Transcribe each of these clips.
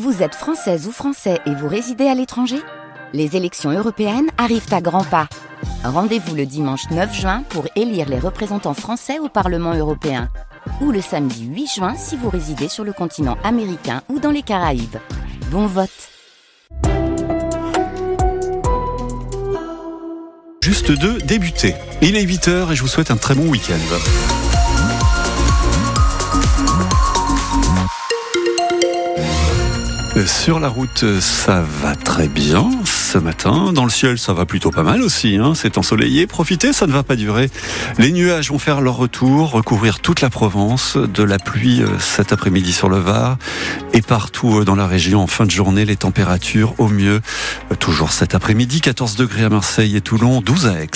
Vous êtes française ou français et vous résidez à l'étranger? Les élections européennes arrivent à grands pas. Rendez-vous le dimanche 9 juin pour élire les représentants français au Parlement européen. Ou le samedi 8 juin si vous résidez sur le continent américain ou dans les Caraïbes. Bon vote Juste de débuter. Il est 8h et je vous souhaite un très bon week-end. Sur la route, ça va très bien ce matin. Dans le ciel, ça va plutôt pas mal aussi. Hein. C'est ensoleillé. Profitez, ça ne va pas durer. Les nuages vont faire leur retour, recouvrir toute la Provence. De la pluie euh, cet après-midi sur le Var et partout euh, dans la région en fin de journée. Les températures au mieux, euh, toujours cet après-midi, 14 degrés à Marseille et Toulon, 12 à Aix.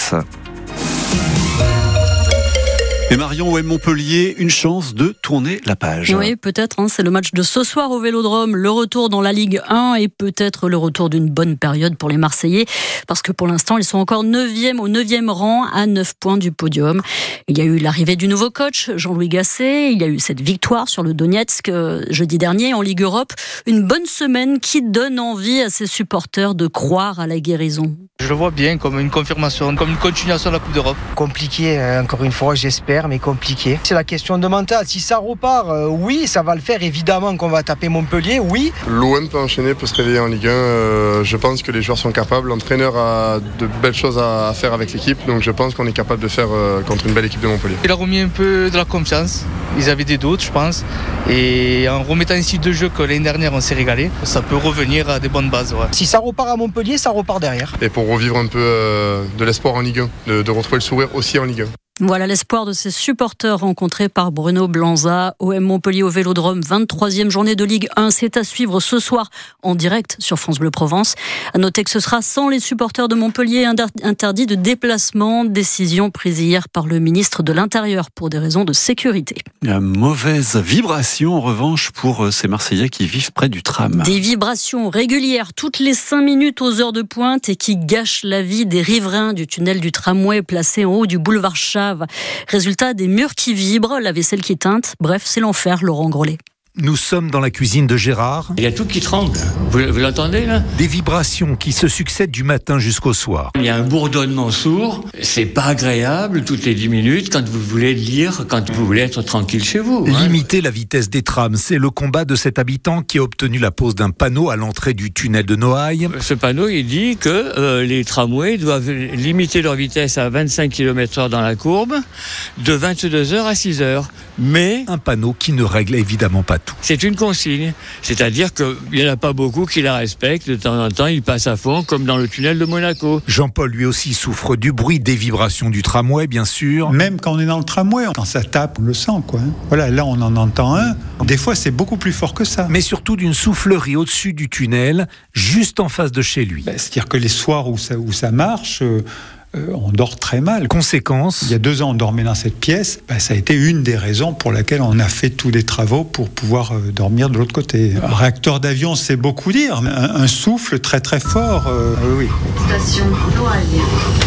Et Marion OM Montpellier, une chance de tourner la page. Oui, peut-être. Hein, c'est le match de ce soir au Vélodrome, le retour dans la Ligue 1 et peut-être le retour d'une bonne période pour les Marseillais, parce que pour l'instant, ils sont encore 9e au 9e rang à 9 points du podium. Il y a eu l'arrivée du nouveau coach, Jean-Louis Gasset. Il y a eu cette victoire sur le Donetsk euh, jeudi dernier en Ligue Europe. Une bonne semaine qui donne envie à ses supporters de croire à la guérison. Je le vois bien comme une confirmation, comme une continuation de la Coupe d'Europe. Compliqué, hein, encore une fois, j'espère, mais compliqué. C'est la question de mental. Si ça repart, euh, oui, ça va le faire. Évidemment qu'on va taper Montpellier, oui. L'OM peut enchaîner, peut se réveiller en Ligue 1. Euh, je pense que les joueurs sont capables. L'entraîneur a de belles choses à, faire avec l'équipe, donc je pense qu'on est capable de faire euh, contre une belle équipe de Montpellier. Il a remis un peu de la confiance. Ils avaient des doutes, je pense. Et en remettant un style de jeu que l'année dernière on s'est régalé, ça peut revenir à des bonnes bases. Si ça repart à Montpellier, ça repart derrière. Et pour revivre un peu euh, de l'espoir en Ligue 1, de, de retrouver le sourire aussi en Ligue 1. Voilà l'espoir de ses supporters rencontrés par Bruno Blanza. OM Montpellier au Vélodrome, 23e journée de Ligue 1. C'est à suivre ce soir en direct sur France Bleu Provence. À noter que ce sera sans les supporters de Montpellier interdit de déplacement. Décision prise hier par le ministre de l'Intérieur pour des raisons de sécurité. Une mauvaise vibration en revanche pour euh, ces Marseillais qui vivent près du tram. Des vibrations régulières toutes les 5 minutes aux heures de pointe et qui gâchent la vie des riverains du tunnel du tramway placé en haut du boulevard Résultat, des murs qui vibrent, la vaisselle qui teinte. Bref, c'est l'enfer, Laurent Grolet. Nous sommes dans la cuisine de Gérard. Il y a tout qui tremble. Vous, l'entendez là? Des vibrations qui se succèdent du matin jusqu'au soir. Il y a un bourdonnement sourd. C'est pas agréable toutes les 10 minutes quand vous voulez lire, quand vous voulez être tranquille chez vous. Hein. Limiter la vitesse des trams, c'est le combat de cet habitant qui a obtenu la pose d'un panneau à l'entrée du tunnel de Noailles. Ce panneau, il dit que euh, les tramways doivent limiter leur vitesse à 25 km/h dans la courbe, de 22h à 6h. Mais un panneau qui ne règle évidemment pas c'est une consigne, c'est-à-dire qu'il n'y en a pas beaucoup qui la respectent. De temps en temps, ils passent à fond, comme dans le tunnel de Monaco. Jean-Paul, lui aussi, souffre du bruit, des vibrations du tramway, bien sûr. Même quand on est dans le tramway, quand ça tape, on le sent, quoi. Voilà, là, on en entend un. Des fois, c'est beaucoup plus fort que ça. Mais surtout d'une soufflerie au-dessus du tunnel, juste en face de chez lui. Ben, c'est-à-dire que les soirs où ça, où ça marche, euh, euh, on dort très mal. Conséquence Il y a deux ans, on dormait dans cette pièce. Ben, ça a été une des raisons pour laquelle on a fait tous les travaux pour pouvoir euh, dormir de l'autre côté. Un réacteur d'avion, c'est beaucoup dire. Un, souffle très très fort. Euh, oui. Station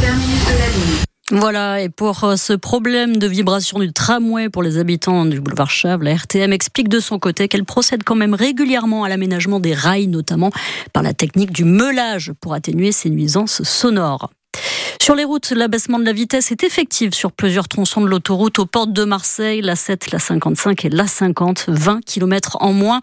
terminus de la ligne. Voilà, et pour ce problème de vibration du tramway pour les habitants du boulevard Chave, la RTM explique de son côté qu'elle procède quand même régulièrement à l'aménagement des rails, notamment par la technique du meulage pour atténuer ces nuisances sonores. Sur les routes, l'abaissement de la vitesse est effectif sur plusieurs tronçons de l'autoroute aux portes de Marseille, la 7, la 55 et la 50, 20 km en moins,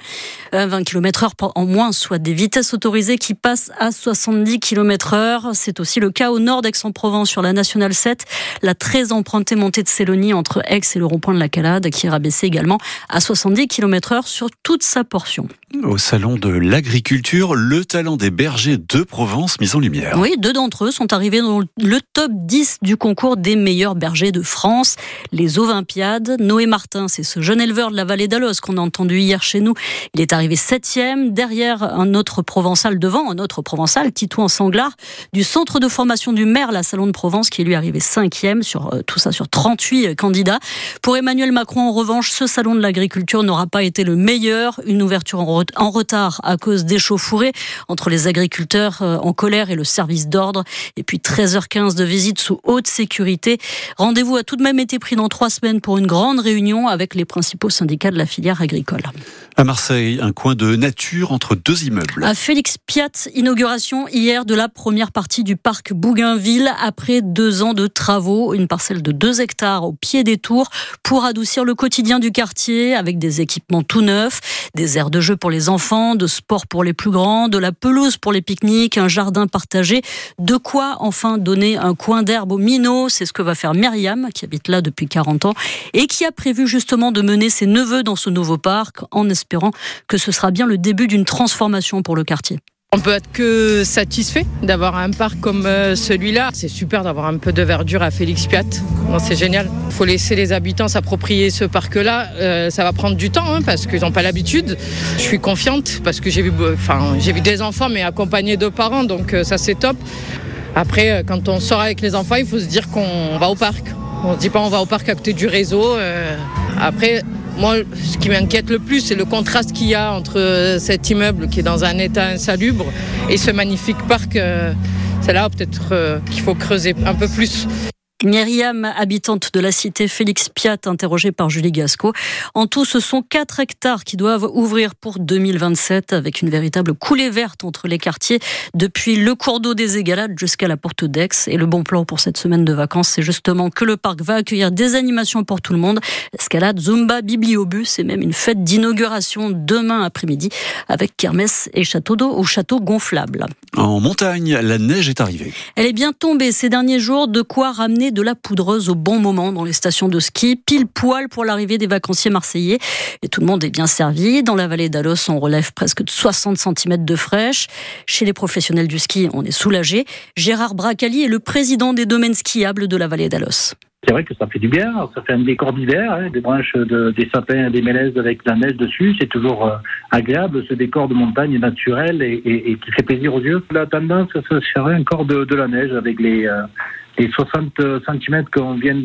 20 euh, km heure en moins, soit des vitesses autorisées qui passent à 70 km heure. C'est aussi le cas au nord d'Aix-en-Provence sur la nationale 7, la très empruntée montée de Célonie entre Aix et le rond-point de la Calade qui est rabaissée également à 70 km heure sur toute sa portion. Au salon de l'agriculture, le talent des bergers de Provence mis en lumière. Oui, deux d'entre eux sont arrivés dans le top 10 du concours des meilleurs bergers de France, les Olympiades. Noé Martin, c'est ce jeune éleveur de la vallée d'Alos qu'on a entendu hier chez nous. Il est arrivé septième, derrière un autre provençal, devant un autre provençal, Titouan Sanglard, du centre de formation du maire, la Salon de Provence, qui est lui arrivé cinquième, sur euh, tout ça sur 38 candidats. Pour Emmanuel Macron, en revanche, ce salon de l'agriculture n'aura pas été le meilleur. Une ouverture en retard à cause d'échauffourées entre les agriculteurs euh, en colère et le service d'ordre. Et puis 13h40 15 de visite sous haute sécurité. Rendez-vous a tout de même été pris dans trois semaines pour une grande réunion avec les principaux syndicats de la filière agricole. À Marseille, un coin de nature entre deux immeubles. À Félix Piat, inauguration hier de la première partie du parc Bougainville après deux ans de travaux. Une parcelle de 2 hectares au pied des tours pour adoucir le quotidien du quartier avec des équipements tout neufs, des aires de jeu pour les enfants, de sport pour les plus grands, de la pelouse pour les pique-niques, un jardin partagé. De quoi enfin donner un coin d'herbe aux minots. C'est ce que va faire Myriam, qui habite là depuis 40 ans et qui a prévu justement de mener ses neveux dans ce nouveau parc en espérant que ce sera bien le début d'une transformation pour le quartier. On peut être que satisfait d'avoir un parc comme euh, celui-là. C'est super d'avoir un peu de verdure à Félix Piat. C'est génial. Il faut laisser les habitants s'approprier ce parc-là. Euh, ça va prendre du temps hein, parce qu'ils n'ont pas l'habitude. Je suis confiante parce que j'ai vu, enfin, j'ai vu des enfants mais accompagnés de parents, donc euh, ça c'est top. Après, quand on sort avec les enfants, il faut se dire qu'on va au parc. On ne dit pas on va au parc à côté du réseau. Après, moi, ce qui m'inquiète le plus, c'est le contraste qu'il y a entre euh, cet immeuble qui est dans un état insalubre et ce magnifique parc. Euh, c'est là peut-être euh, qu'il faut creuser un peu plus. Myriam, habitante de la cité Félix Piat, interrogée par Julie Gasco. En tout, ce sont 4 hectares qui doivent ouvrir pour 2027 avec une véritable coulée verte entre les quartiers depuis le cours d'eau des Égalades jusqu'à la porte d'Aix. Et le bon plan pour cette semaine de vacances, c'est justement que le parc va accueillir des animations pour tout le monde. Escalade, Zumba, bibliobus et même une fête d'inauguration demain après-midi avec kermesse et château d'eau au château gonflable. En montagne, la neige est arrivée. Elle est bien tombée ces derniers jours, de quoi ramener de la poudreuse au bon moment dans les stations de ski, pile poil pour l'arrivée des vacanciers marseillais. Et tout le monde est bien servi. Dans la vallée d'Alos, on relève presque 60 cm de fraîche. Chez les professionnels du ski, on est soulagé. Gérard Bracali est le président des domaines skiables de la vallée d'Alos c'est vrai que ça fait du bien. Ça fait un décor d'hiver, hein, des branches, de, des sapins, des mélèzes avec la neige dessus. C'est toujours euh, agréable, ce décor de montagne naturel et, qui fait plaisir aux yeux. La tendance, ce serait encore de, de la neige avec les, euh, les 60 cm qu'on vient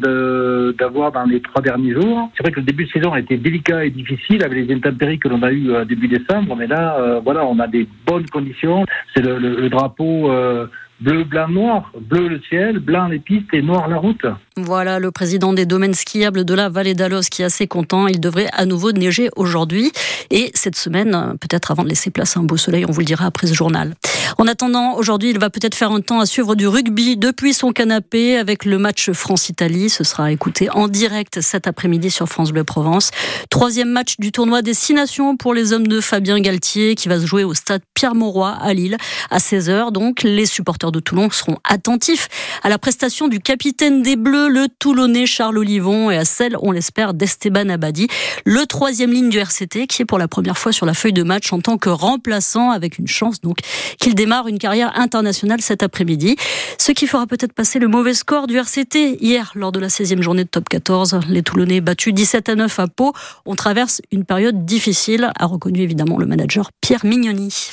d'avoir dans les trois derniers jours. C'est vrai que le début de saison a été délicat et difficile avec les intempéries que l'on a eu euh, début décembre, mais là, euh, voilà, on a des bonnes conditions. C'est le, le, drapeau euh, bleu, blanc, noir. Bleu le ciel, blanc les pistes et noir la route. Voilà le président des domaines skiables de la vallée d'Alos qui est assez content. Il devrait à nouveau neiger aujourd'hui et cette semaine, peut-être avant de laisser place à un beau soleil, on vous le dira après ce journal. En attendant, aujourd'hui, il va peut-être faire un temps à suivre du rugby depuis son canapé avec le match France-Italie. Ce sera écouté en direct cet après-midi sur France Bleu Provence. Troisième match du tournoi des Six Nations pour les hommes de Fabien Galtier qui va se jouer au stade Pierre-Mauroy à Lille à 16h. Donc, les de Toulon seront attentifs à la prestation du capitaine des Bleus, le Toulonnais Charles Olivon et à celle, on l'espère, d'Esteban Abadi, le troisième ligne du RCT qui est pour la première fois sur la feuille de match en tant que remplaçant avec une chance donc qu'il démarre une carrière internationale cet après-midi. Ce qui fera peut-être passer le mauvais score du RCT hier lors de la 16e journée de top 14. Les Toulonnais battus 17 à 9 à Pau. On traverse une période difficile, a reconnu évidemment le manager Pierre Mignoni.